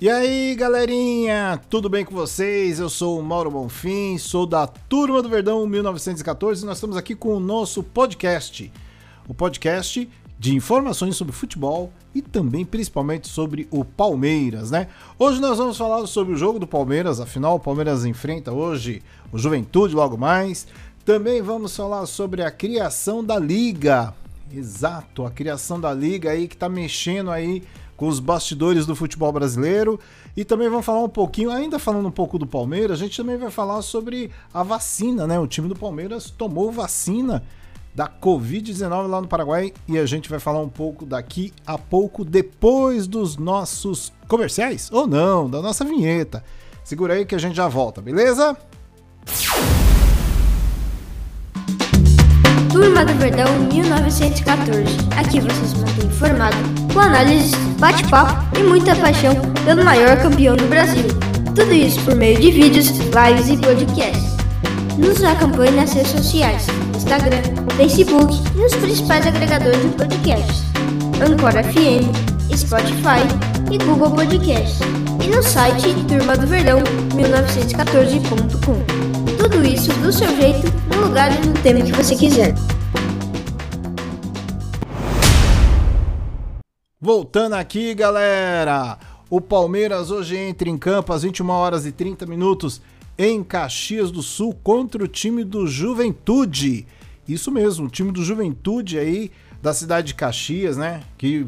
E aí, galerinha, tudo bem com vocês? Eu sou o Mauro Bonfim, sou da Turma do Verdão 1914 e nós estamos aqui com o nosso podcast. O podcast de informações sobre futebol e também principalmente sobre o Palmeiras, né? Hoje nós vamos falar sobre o jogo do Palmeiras, afinal o Palmeiras enfrenta hoje o Juventude logo mais. Também vamos falar sobre a criação da liga. Exato, a criação da liga aí que tá mexendo aí com os bastidores do futebol brasileiro. E também vamos falar um pouquinho, ainda falando um pouco do Palmeiras, a gente também vai falar sobre a vacina, né? O time do Palmeiras tomou vacina da Covid-19 lá no Paraguai e a gente vai falar um pouco daqui a pouco, depois dos nossos comerciais, ou não, da nossa vinheta. Segura aí que a gente já volta, beleza? Turma do Verdão 1914. Aqui vocês mantêm informado com análises, bate-papo e muita paixão pelo maior campeão do Brasil. Tudo isso por meio de vídeos, lives e podcasts. Nos acompanhe nas redes sociais, Instagram, Facebook e nos principais agregadores de podcasts. Anchor FM, Spotify e Google Podcasts. E no site Turma do Verdão 1914.com. Tudo isso do seu jeito, no lugar e no tema que você quiser. Voltando aqui, galera. O Palmeiras hoje entra em campo às 21 horas e 30 minutos em Caxias do Sul contra o time do Juventude. Isso mesmo, o time do Juventude aí da cidade de Caxias, né? Que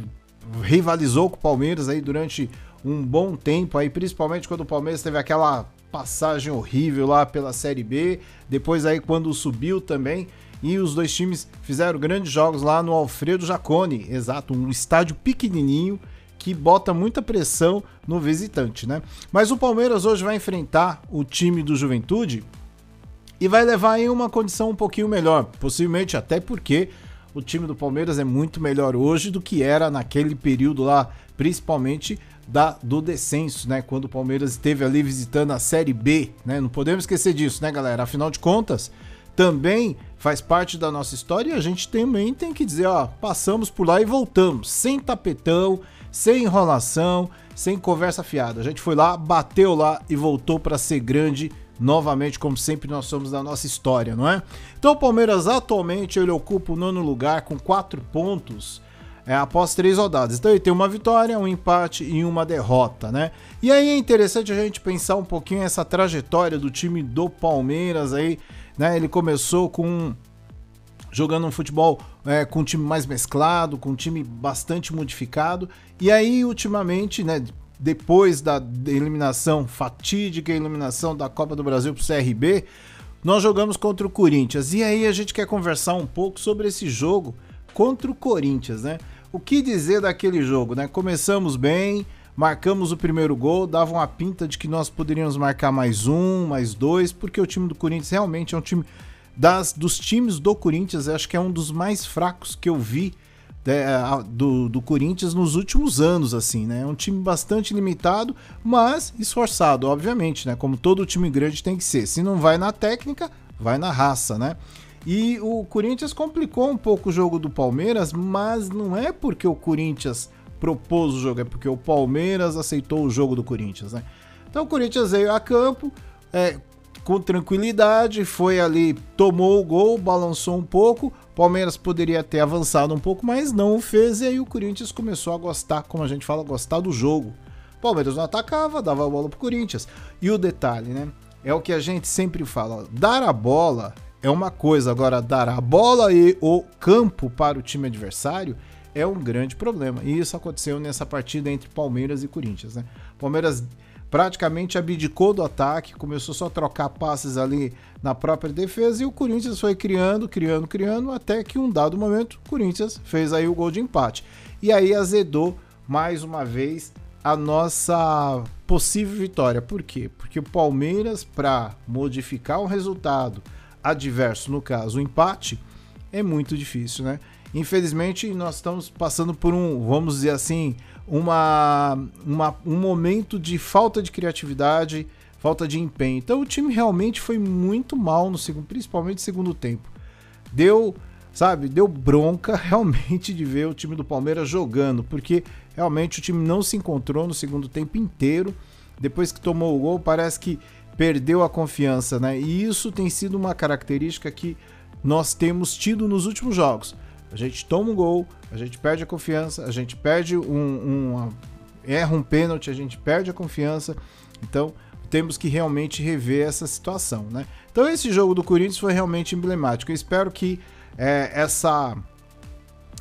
rivalizou com o Palmeiras aí durante um bom tempo aí, principalmente quando o Palmeiras teve aquela passagem horrível lá pela Série B, depois aí quando subiu também, e os dois times fizeram grandes jogos lá no Alfredo Jacone, exato, um estádio pequenininho que bota muita pressão no visitante, né? Mas o Palmeiras hoje vai enfrentar o time do Juventude e vai levar em uma condição um pouquinho melhor, possivelmente até porque o time do Palmeiras é muito melhor hoje do que era naquele período lá, principalmente da, do descenso, né? Quando o Palmeiras esteve ali visitando a Série B, né? Não podemos esquecer disso, né, galera? Afinal de contas, também faz parte da nossa história e a gente também tem que dizer, ó, passamos por lá e voltamos, sem tapetão, sem enrolação, sem conversa fiada. A gente foi lá, bateu lá e voltou para ser grande novamente, como sempre nós somos da nossa história, não é? Então o Palmeiras atualmente ele ocupa o nono lugar com quatro pontos é, após três rodadas. Então ele tem uma vitória, um empate e uma derrota, né? E aí é interessante a gente pensar um pouquinho essa trajetória do time do Palmeiras aí, né? Ele começou com jogando um futebol é, com um time mais mesclado, com um time bastante modificado, e aí ultimamente, né? Depois da eliminação fatídica, eliminação da Copa do Brasil para o CRB, nós jogamos contra o Corinthians. E aí a gente quer conversar um pouco sobre esse jogo contra o Corinthians, né? O que dizer daquele jogo, né? Começamos bem, marcamos o primeiro gol, dava uma pinta de que nós poderíamos marcar mais um, mais dois, porque o time do Corinthians realmente é um time das dos times do Corinthians, acho que é um dos mais fracos que eu vi é, do, do Corinthians nos últimos anos, assim, né? É um time bastante limitado, mas esforçado, obviamente, né? Como todo time grande tem que ser. Se não vai na técnica, vai na raça, né? E o Corinthians complicou um pouco o jogo do Palmeiras, mas não é porque o Corinthians propôs o jogo, é porque o Palmeiras aceitou o jogo do Corinthians, né? Então o Corinthians veio a campo é, com tranquilidade, foi ali, tomou o gol, balançou um pouco. Palmeiras poderia ter avançado um pouco, mas não o fez, e aí o Corinthians começou a gostar, como a gente fala, gostar do jogo. Palmeiras não atacava, dava a bola pro Corinthians. E o detalhe, né? É o que a gente sempre fala: dar a bola é uma coisa, agora dar a bola e o campo para o time adversário é um grande problema. E isso aconteceu nessa partida entre Palmeiras e Corinthians, né? Palmeiras praticamente abdicou do ataque, começou só a trocar passes ali na própria defesa e o Corinthians foi criando, criando, criando, até que um dado momento o Corinthians fez aí o gol de empate. E aí azedou mais uma vez a nossa possível vitória. Por quê? Porque o Palmeiras, para modificar o resultado, adverso, no caso o empate, é muito difícil, né? Infelizmente, nós estamos passando por um, vamos dizer assim, uma, uma, um momento de falta de criatividade, falta de empenho. Então, o time realmente foi muito mal no segundo, principalmente no segundo tempo. Deu sabe, deu bronca realmente de ver o time do Palmeiras jogando, porque realmente o time não se encontrou no segundo tempo inteiro. Depois que tomou o gol, parece que perdeu a confiança, né? E isso tem sido uma característica que nós temos tido nos últimos jogos. A gente toma um gol, a gente perde a confiança, a gente perde um, um erra um pênalti, a gente perde a confiança. Então, temos que realmente rever essa situação, né? Então, esse jogo do Corinthians foi realmente emblemático. Eu espero que é, essa,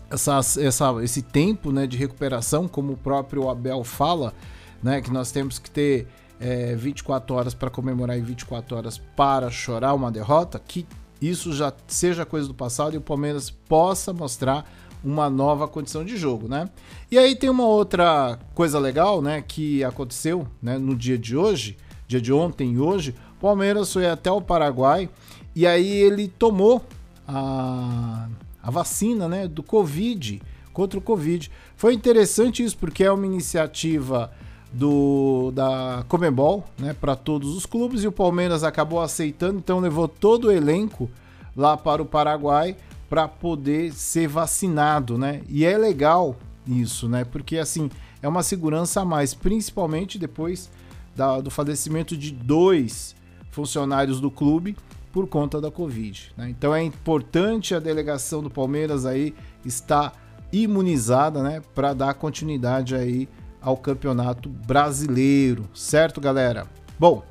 essa, essa, esse tempo né, de recuperação, como o próprio Abel fala, né, que nós temos que ter é, 24 horas para comemorar e 24 horas para chorar uma derrota, que isso já seja coisa do passado e o Palmeiras possa mostrar uma nova condição de jogo, né? E aí tem uma outra coisa legal, né, que aconteceu, né, no dia de hoje, dia de ontem e hoje, o Palmeiras foi até o Paraguai e aí ele tomou a, a vacina, né, do Covid, contra o Covid. Foi interessante isso porque é uma iniciativa do da Comebol, né, para todos os clubes e o Palmeiras acabou aceitando, então levou todo o elenco lá para o Paraguai para poder ser vacinado, né? E é legal isso, né? Porque assim é uma segurança a mais, principalmente depois da, do falecimento de dois funcionários do clube por conta da Covid. Né? Então é importante a delegação do Palmeiras aí estar imunizada, né? Para dar continuidade aí ao Campeonato Brasileiro, certo, galera? Bom,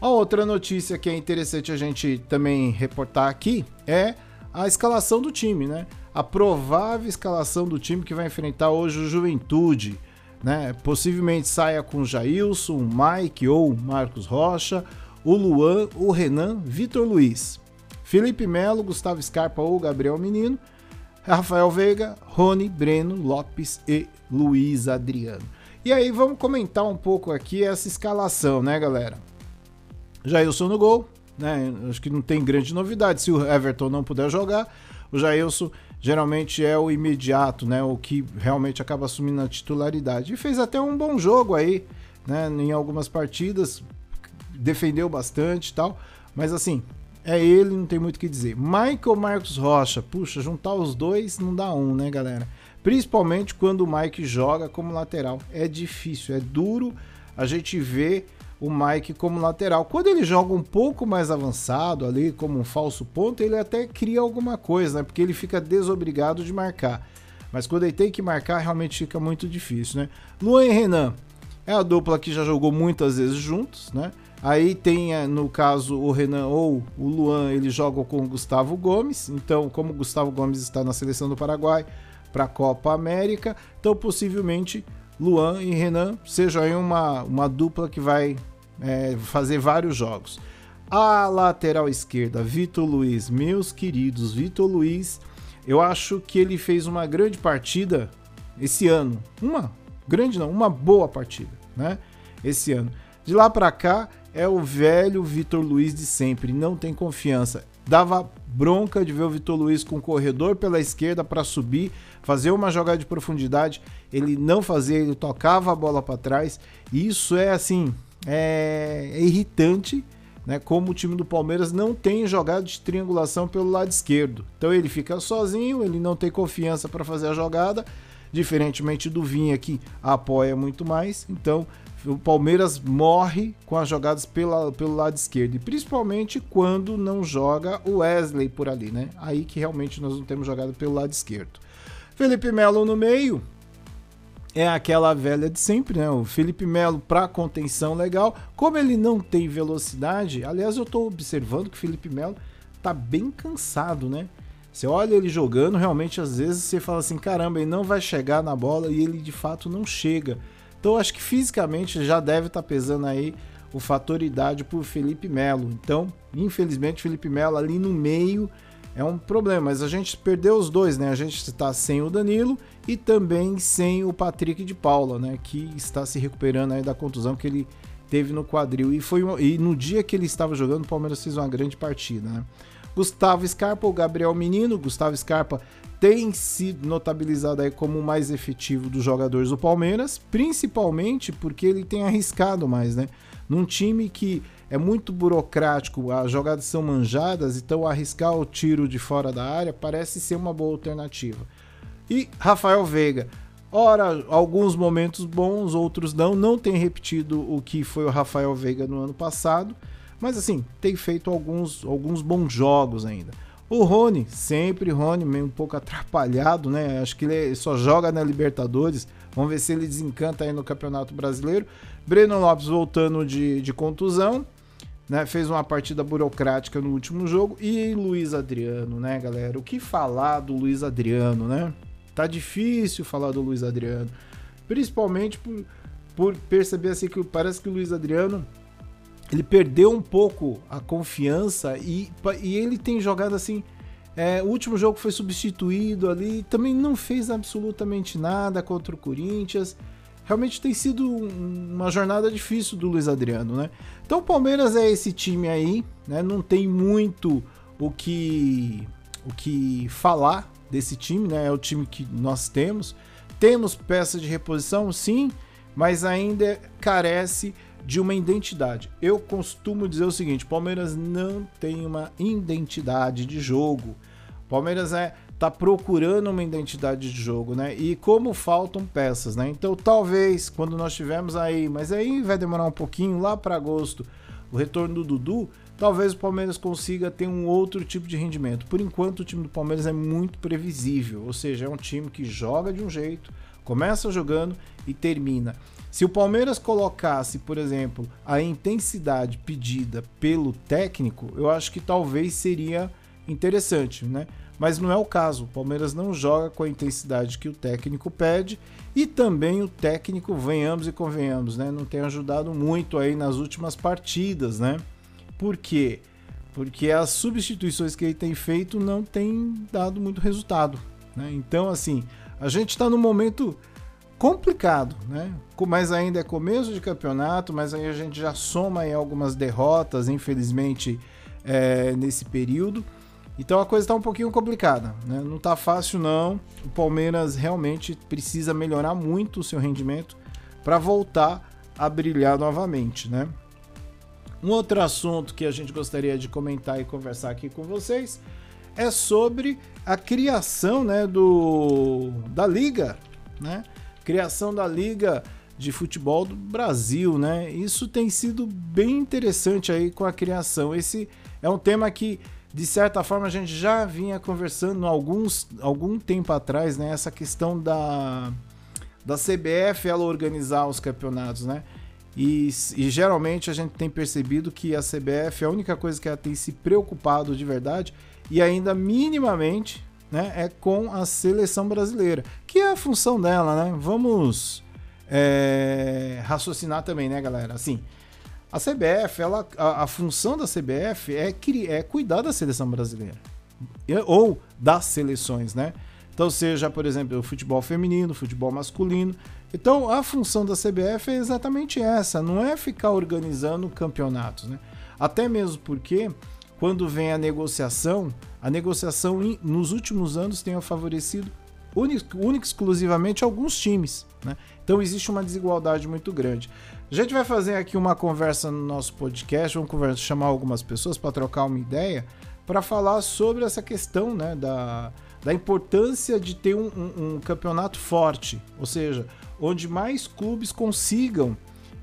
a outra notícia que é interessante a gente também reportar aqui é a escalação do time, né? A provável escalação do time que vai enfrentar hoje o Juventude, né? Possivelmente saia com Jailson, Mike ou Marcos Rocha, o Luan, o Renan, Vitor Luiz, Felipe Melo, Gustavo Scarpa ou Gabriel Menino, Rafael Veiga, Rony, Breno, Lopes e Luiz Adriano. E aí vamos comentar um pouco aqui essa escalação, né, galera? Jailson no gol, né? Acho que não tem grande novidade. Se o Everton não puder jogar, o Jailson geralmente é o imediato, né? O que realmente acaba assumindo a titularidade. E fez até um bom jogo aí, né? Em algumas partidas, defendeu bastante e tal. Mas assim, é ele, não tem muito o que dizer. Michael Marcos Rocha, puxa, juntar os dois não dá um, né, galera? Principalmente quando o Mike joga como lateral. É difícil, é duro a gente ver o Mike como lateral. Quando ele joga um pouco mais avançado ali, como um falso ponto, ele até cria alguma coisa, né? Porque ele fica desobrigado de marcar. Mas quando ele tem que marcar, realmente fica muito difícil, né? Luan e Renan é a dupla que já jogou muitas vezes juntos, né? Aí tem, eh, no caso, o Renan ou o Luan, ele joga com o Gustavo Gomes. Então, como o Gustavo Gomes está na seleção do Paraguai, para a Copa América. Então, possivelmente, Luan e Renan sejam aí uma, uma dupla que vai é, fazer vários jogos. A lateral esquerda, Vitor Luiz, meus queridos, Vitor Luiz, eu acho que ele fez uma grande partida esse ano. Uma grande não, uma boa partida, né? Esse ano. De lá para cá é o velho Vitor Luiz de sempre, não tem confiança. Dava bronca de ver o Vitor Luiz com o corredor pela esquerda para subir, fazer uma jogada de profundidade, ele não fazia, ele tocava a bola para trás. E isso é assim, é, é irritante, né? Como o time do Palmeiras não tem jogada de triangulação pelo lado esquerdo. Então ele fica sozinho, ele não tem confiança para fazer a jogada, diferentemente do Vinha que apoia muito mais. Então o Palmeiras morre com as jogadas pela, pelo lado esquerdo, e principalmente quando não joga o Wesley por ali, né? Aí que realmente nós não temos jogado pelo lado esquerdo. Felipe Melo no meio, é aquela velha de sempre, né? O Felipe Melo para contenção legal. Como ele não tem velocidade, aliás, eu estou observando que o Felipe Melo tá bem cansado, né? Você olha ele jogando, realmente às vezes você fala assim, caramba, ele não vai chegar na bola e ele de fato não chega. Então acho que fisicamente já deve estar tá pesando aí o fator idade por Felipe Melo. Então, infelizmente, Felipe Melo ali no meio é um problema, mas a gente perdeu os dois, né? A gente está sem o Danilo e também sem o Patrick de Paula, né? Que está se recuperando aí da contusão que ele teve no quadril. E, foi e no dia que ele estava jogando, o Palmeiras fez uma grande partida, né? Gustavo Scarpa, o Gabriel Menino. Gustavo Scarpa tem sido notabilizado aí como o mais efetivo dos jogadores do Palmeiras, principalmente porque ele tem arriscado mais, né? Num time que é muito burocrático, as jogadas são manjadas, então arriscar o tiro de fora da área parece ser uma boa alternativa. E Rafael Veiga, ora, alguns momentos bons, outros não, não tem repetido o que foi o Rafael Veiga no ano passado, mas assim, tem feito alguns, alguns bons jogos ainda. O Rony, sempre Rony, meio um pouco atrapalhado, né? Acho que ele só joga na Libertadores. Vamos ver se ele desencanta aí no Campeonato Brasileiro. Breno Lopes voltando de, de contusão, né? Fez uma partida burocrática no último jogo. E Luiz Adriano, né, galera? O que falar do Luiz Adriano, né? Tá difícil falar do Luiz Adriano. Principalmente por, por perceber assim que parece que o Luiz Adriano ele perdeu um pouco a confiança e, e ele tem jogado assim. É, o último jogo foi substituído ali, também não fez absolutamente nada contra o Corinthians. Realmente tem sido uma jornada difícil do Luiz Adriano, né? Então o Palmeiras é esse time aí, né? Não tem muito o que o que falar desse time, né? É o time que nós temos. Temos peças de reposição, sim, mas ainda carece de uma identidade. Eu costumo dizer o seguinte: Palmeiras não tem uma identidade de jogo. Palmeiras é tá procurando uma identidade de jogo, né? E como faltam peças, né? Então talvez quando nós tivermos aí, mas aí vai demorar um pouquinho lá para agosto, o retorno do Dudu, talvez o Palmeiras consiga ter um outro tipo de rendimento. Por enquanto o time do Palmeiras é muito previsível, ou seja, é um time que joga de um jeito, começa jogando e termina. Se o Palmeiras colocasse, por exemplo, a intensidade pedida pelo técnico, eu acho que talvez seria interessante, né? Mas não é o caso. O Palmeiras não joga com a intensidade que o técnico pede e também o técnico, venhamos e convenhamos, né? Não tem ajudado muito aí nas últimas partidas, né? Por quê? Porque as substituições que ele tem feito não têm dado muito resultado, né? Então, assim, a gente está no momento complicado, né? Mas ainda é começo de campeonato, mas aí a gente já soma aí algumas derrotas, infelizmente, é, nesse período. Então a coisa está um pouquinho complicada, né? Não está fácil não. O Palmeiras realmente precisa melhorar muito o seu rendimento para voltar a brilhar novamente, né? Um outro assunto que a gente gostaria de comentar e conversar aqui com vocês é sobre a criação, né, do da liga, né? Criação da Liga de Futebol do Brasil, né? Isso tem sido bem interessante aí com a criação. Esse é um tema que de certa forma a gente já vinha conversando alguns algum tempo atrás, né? Essa questão da da CBF ela organizar os campeonatos, né? E, e, geralmente a gente tem percebido que a CBF, a única coisa que ela tem se preocupado de verdade e ainda minimamente né, é com a seleção brasileira, que é a função dela, né? Vamos é, raciocinar também, né, galera? Assim, a CBF, ela, a, a função da CBF é, é cuidar da seleção brasileira ou das seleções, né? Então, seja, por exemplo, o futebol feminino, o futebol masculino. Então, a função da CBF é exatamente essa, não é ficar organizando campeonatos, né? Até mesmo porque quando vem a negociação, a negociação nos últimos anos tem favorecido única e exclusivamente alguns times. Né? Então existe uma desigualdade muito grande. A gente vai fazer aqui uma conversa no nosso podcast, vamos conversa, chamar algumas pessoas para trocar uma ideia, para falar sobre essa questão né, da, da importância de ter um, um, um campeonato forte, ou seja, onde mais clubes consigam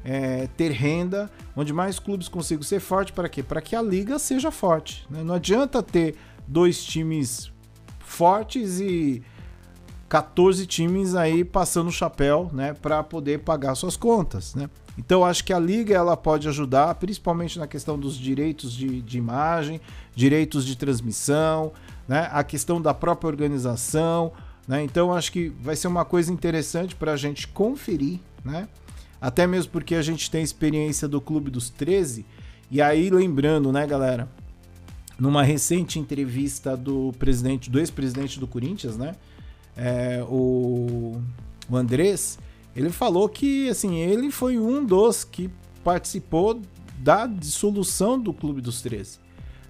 é, ter renda, onde mais clubes consigam ser forte para quê? Para que a liga seja forte. Né? Não adianta ter dois times fortes e 14 times aí passando o chapéu, né, para poder pagar suas contas, né? Então acho que a liga ela pode ajudar, principalmente na questão dos direitos de, de imagem, direitos de transmissão, né, a questão da própria organização, né? Então acho que vai ser uma coisa interessante para a gente conferir, né? Até mesmo porque a gente tem experiência do Clube dos 13. E aí, lembrando, né, galera? Numa recente entrevista do presidente, do ex-presidente do Corinthians, né? É, o, o Andrés, ele falou que assim, ele foi um dos que participou da dissolução do Clube dos 13.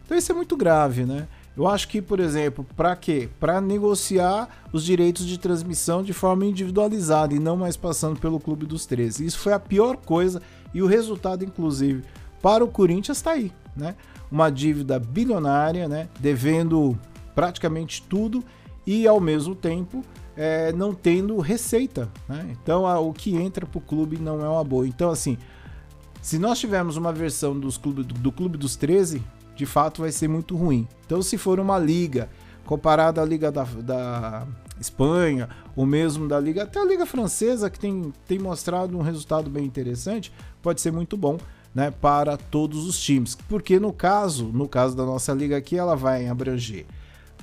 Então isso é muito grave, né? Eu acho que, por exemplo, para quê? Para negociar os direitos de transmissão de forma individualizada e não mais passando pelo Clube dos 13. Isso foi a pior coisa e o resultado, inclusive, para o Corinthians está aí, né? Uma dívida bilionária, né? Devendo praticamente tudo e ao mesmo tempo é, não tendo receita, né? Então a, o que entra para o clube não é uma boa. Então assim, se nós tivermos uma versão dos clube, do Clube dos 13, de fato vai ser muito ruim. Então se for uma liga comparada à liga da, da Espanha, ou mesmo da liga, até a liga francesa que tem, tem mostrado um resultado bem interessante, pode ser muito bom. Né, para todos os times, porque no caso, no caso da nossa liga aqui, ela vai abranger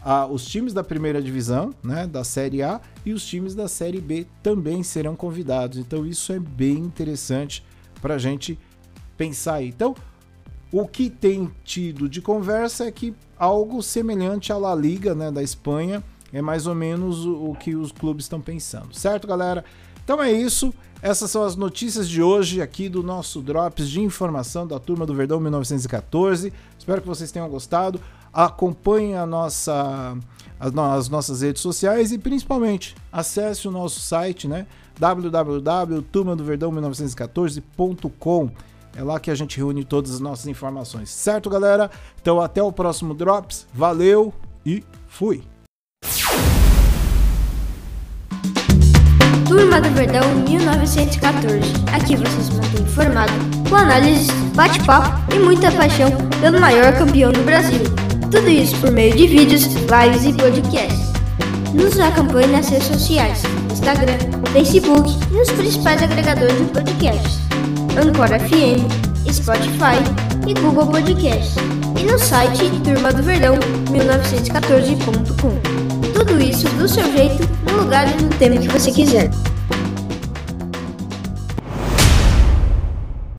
ah, os times da primeira divisão, né, da Série A, e os times da Série B também serão convidados. Então isso é bem interessante para a gente pensar aí. Então, o que tem tido de conversa é que algo semelhante à La Liga né, da Espanha é mais ou menos o, o que os clubes estão pensando, certo, galera? Então é isso. Essas são as notícias de hoje aqui do nosso Drops de informação da turma do Verdão 1914. Espero que vocês tenham gostado. Acompanhe a nossa, as, as nossas redes sociais e principalmente acesse o nosso site, né? www.turmadoverdão1914.com. É lá que a gente reúne todas as nossas informações, certo, galera? Então até o próximo Drops. Valeu e fui! Turma do Verdão 1914. Aqui você se mantém informado com análises, bate-papo e muita paixão pelo maior campeão do Brasil. Tudo isso por meio de vídeos, lives e podcasts. Nos acompanhe nas redes sociais, Instagram, Facebook e nos principais agregadores de podcasts. Anchor FM, Spotify e Google Podcasts. E no site Turma do Verdão 1914.com. Tudo isso do seu jeito, no lugar e no tempo que você quiser.